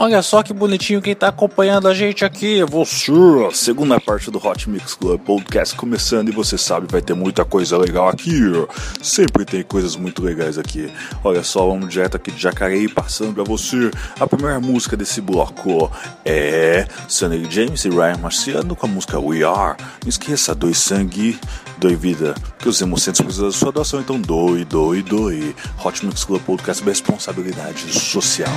Olha só que bonitinho quem tá acompanhando a gente aqui, você. Segunda parte do Hot Mix Club Podcast começando e você sabe, vai ter muita coisa legal aqui. Sempre tem coisas muito legais aqui. Olha só, vamos direto aqui de Jacareí passando pra você. A primeira música desse bloco é Sunny James e Ryan Marciano com a música We Are. Não esqueça, doe sangue, doe vida, que os emocionantes precisam da sua doação, então doe, doe, doe. Hot Mix Club Podcast responsabilidade social.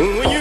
When you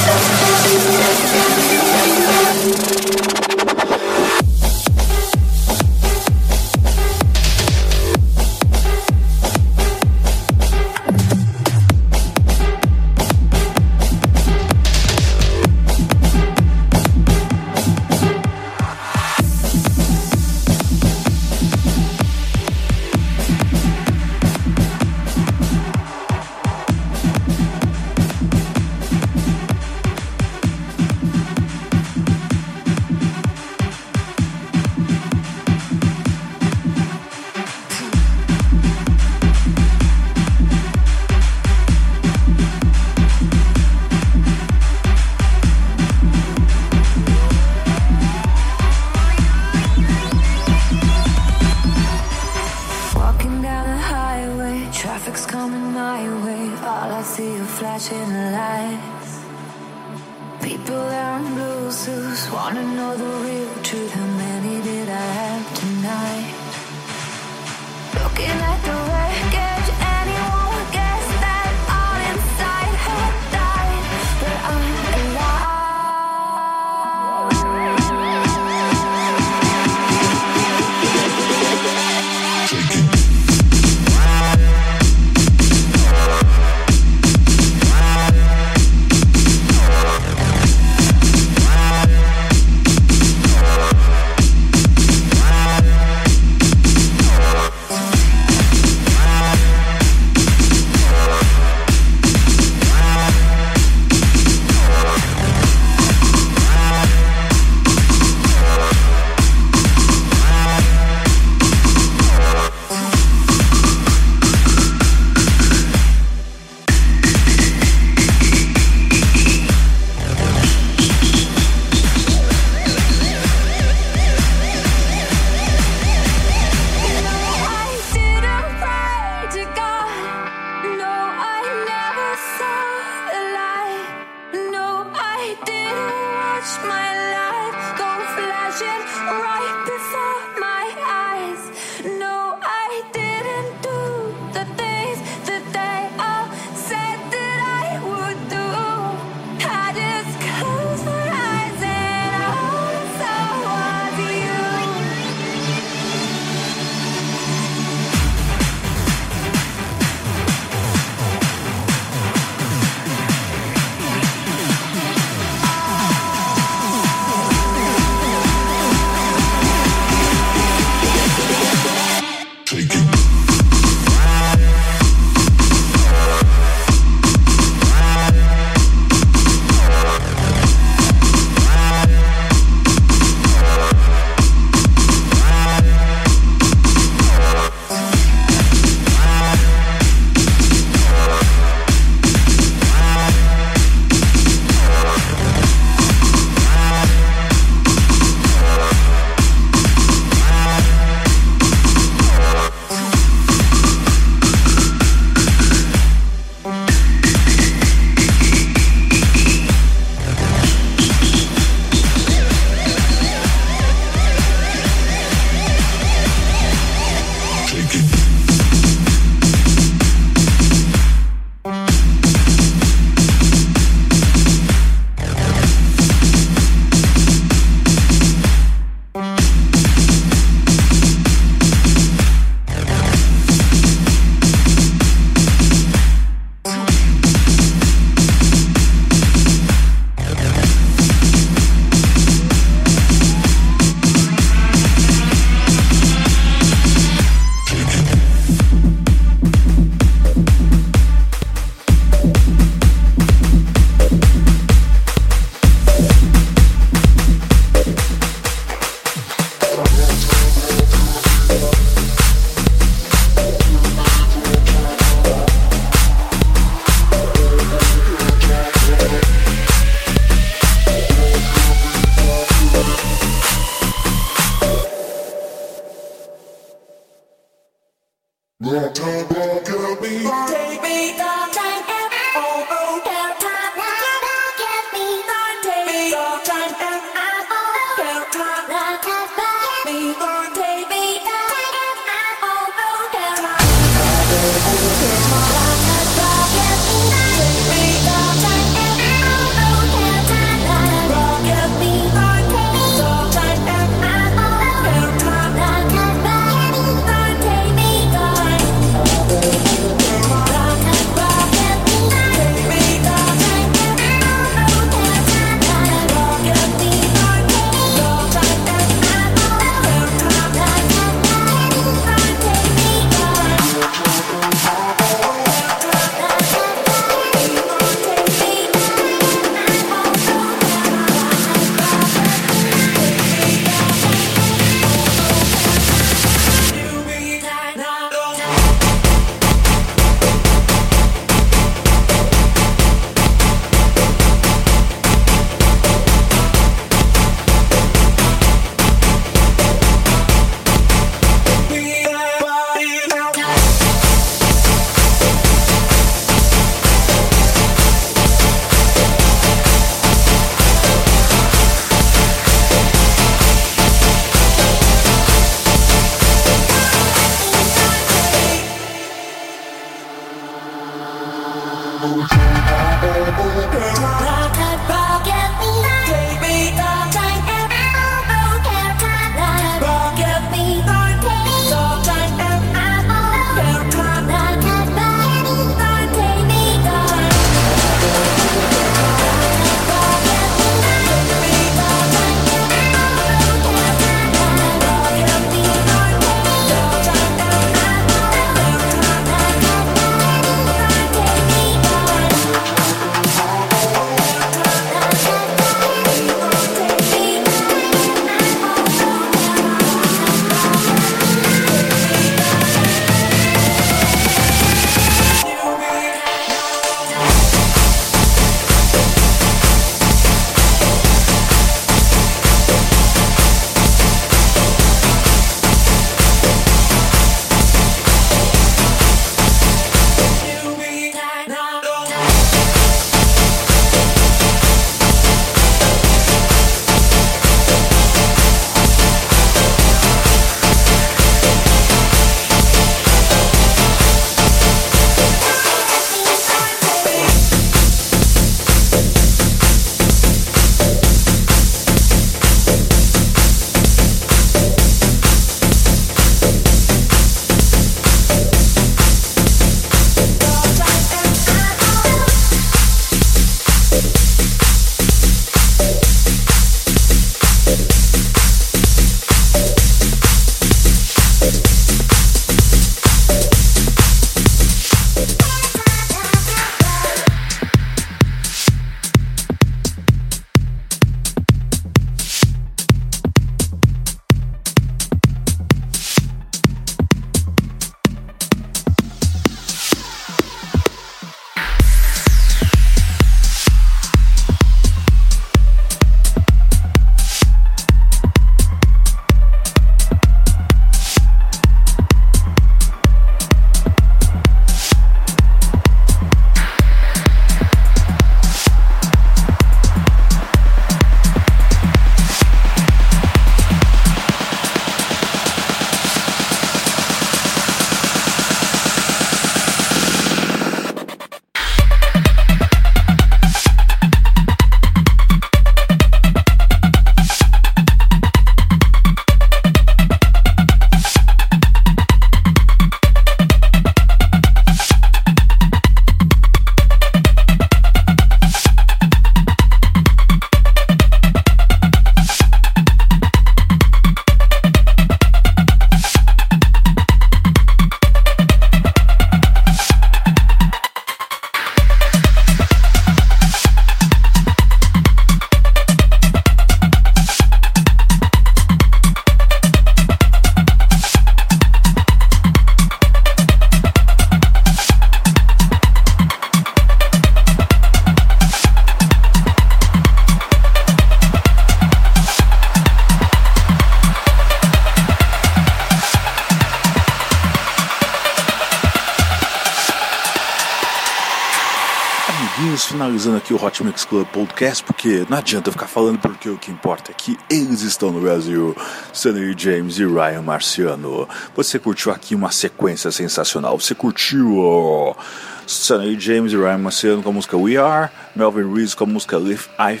Hot Mix Club Podcast, porque não adianta ficar falando porque o que importa é que eles estão no Brasil. Sunny James e Ryan Marciano. Você curtiu aqui uma sequência sensacional. Você curtiu Sunny James e Ryan Marciano com a música We Are, Melvin Reese com a música Lift, I,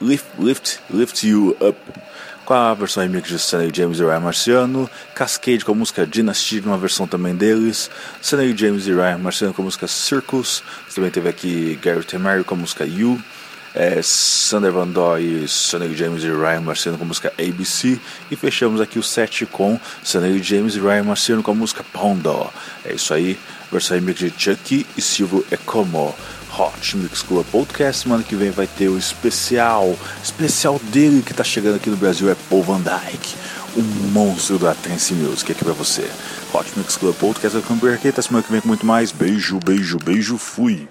Lift, Lift, Lift You Up com a versão remix de Sunny James e Ryan Marciano, Cascade com a música Dynasty, uma versão também deles, Sunny James e Ryan Marciano com a música Circus, também teve aqui Garrett Emery com a música You, é, Sander Van Doy Sunny James e Ryan Marciano com a música ABC, e fechamos aqui o set com Sunny James e Ryan Marciano com a música Pondo. É isso aí, versão remix de Chucky e Silvio Ecomo. Hot Mix Club Podcast. Semana que vem vai ter o especial, especial dele que tá chegando aqui no Brasil é Paul Van Dyke, o monstro da Trance Music aqui pra você. Hot Mix Club Podcast, eu por aqui, até semana que vem com muito mais. Beijo, beijo, beijo, fui.